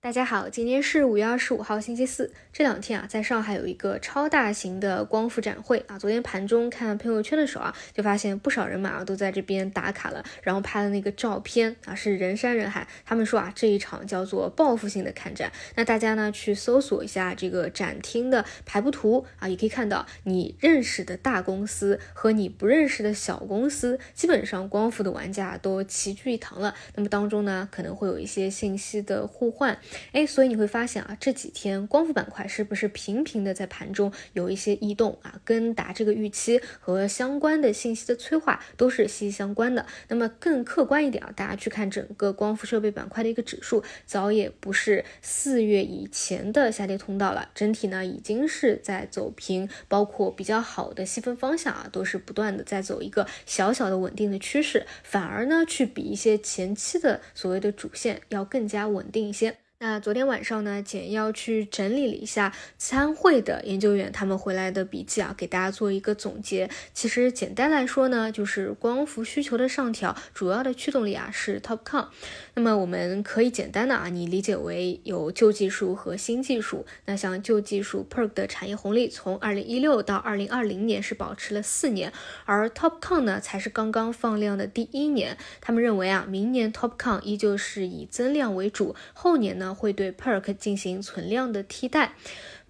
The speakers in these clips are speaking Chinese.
大家好，今天是五月二十五号，星期四。这两天啊，在上海有一个超大型的光伏展会啊。昨天盘中看朋友圈的时候啊，就发现不少人马上都在这边打卡了，然后拍的那个照片啊，是人山人海。他们说啊，这一场叫做报复性的看展。那大家呢，去搜索一下这个展厅的排布图啊，也可以看到你认识的大公司和你不认识的小公司，基本上光伏的玩家都齐聚一堂了。那么当中呢，可能会有一些信息的互换。哎，所以你会发现啊，这几天光伏板块是不是频频的在盘中有一些异动啊？跟达这个预期和相关的信息的催化都是息息相关的。那么更客观一点啊，大家去看整个光伏设备板块的一个指数，早也不是四月以前的下跌通道了，整体呢已经是在走平，包括比较好的细分方向啊，都是不断的在走一个小小的稳定的趋势，反而呢去比一些前期的所谓的主线要更加稳定一些。那昨天晚上呢，简要去整理了一下参会的研究员他们回来的笔记啊，给大家做一个总结。其实简单来说呢，就是光伏需求的上调，主要的驱动力啊是 TOPCon。那么我们可以简单的啊，你理解为有旧技术和新技术。那像旧技术 PERK 的产业红利从二零一六到二零二零年是保持了四年，而 TOPCon 呢才是刚刚放量的第一年。他们认为啊，明年 TOPCon 依旧是以增量为主，后年呢。会对 Perk 进行存量的替代。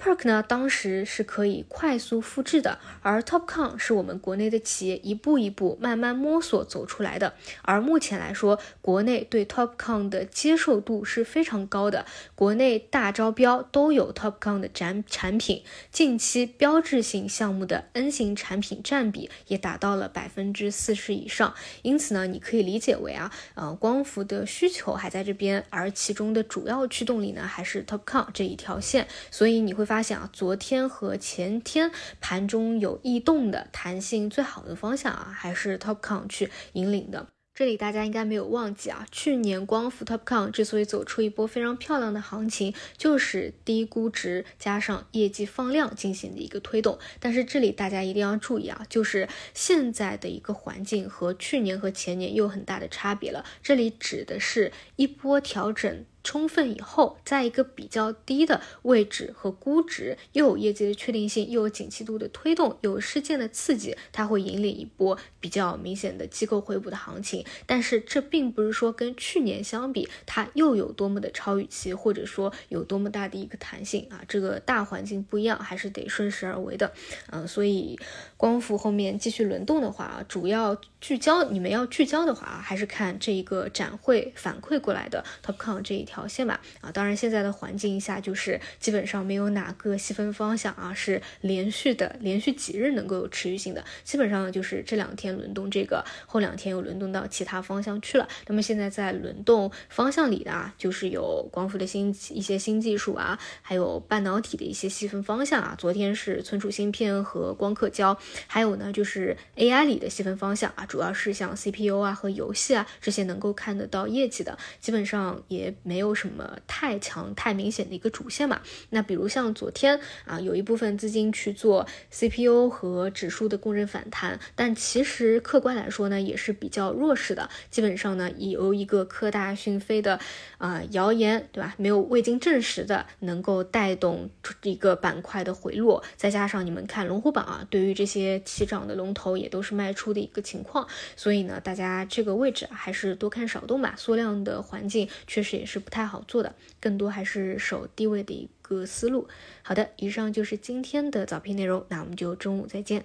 Perk 呢，当时是可以快速复制的，而 TopCon 是我们国内的企业一步一步慢慢摸索走出来的。而目前来说，国内对 TopCon 的接受度是非常高的，国内大招标都有 TopCon 的展产品，近期标志性项目的 N 型产品占比也达到了百分之四十以上。因此呢，你可以理解为啊，呃，光伏的需求还在这边，而其中的主要驱动力呢，还是 TopCon 这一条线。所以你会。发现啊，昨天和前天盘中有异动的弹性最好的方向啊，还是 TOPCon 去引领的。这里大家应该没有忘记啊，去年光伏 TOPCon 之所以走出一波非常漂亮的行情，就是低估值加上业绩放量进行的一个推动。但是这里大家一定要注意啊，就是现在的一个环境和去年和前年又有很大的差别了。这里指的是一波调整。充分以后，在一个比较低的位置和估值，又有业绩的确定性，又有景气度的推动，有事件的刺激，它会引领一波比较明显的机构回补的行情。但是这并不是说跟去年相比，它又有多么的超预期，或者说有多么大的一个弹性啊。这个大环境不一样，还是得顺势而为的。嗯，所以光伏后面继续轮动的话啊，主要聚焦，你们要聚焦的话啊，还是看这一个展会反馈过来的 TOPCon 这一条。条线吧，啊，当然现在的环境下，就是基本上没有哪个细分方向啊是连续的，连续几日能够有持续性的，基本上就是这两天轮动这个，后两天又轮动到其他方向去了。那么现在在轮动方向里的啊，就是有光伏的新一些新技术啊，还有半导体的一些细分方向啊。昨天是存储芯片和光刻胶，还有呢就是 AI 里的细分方向啊，主要是像 CPU 啊和游戏啊这些能够看得到业绩的，基本上也没没。有什么太强太明显的一个主线嘛？那比如像昨天啊，有一部分资金去做 CPU 和指数的共振反弹，但其实客观来说呢，也是比较弱势的。基本上呢，由一个科大讯飞的啊谣言，对吧？没有未经证实的，能够带动一个板块的回落。再加上你们看龙虎榜啊，对于这些起涨的龙头也都是卖出的一个情况。所以呢，大家这个位置，还是多看少动吧。缩量的环境确实也是不太。好做的，更多还是守低位的一个思路。好的，以上就是今天的早评内容，那我们就中午再见。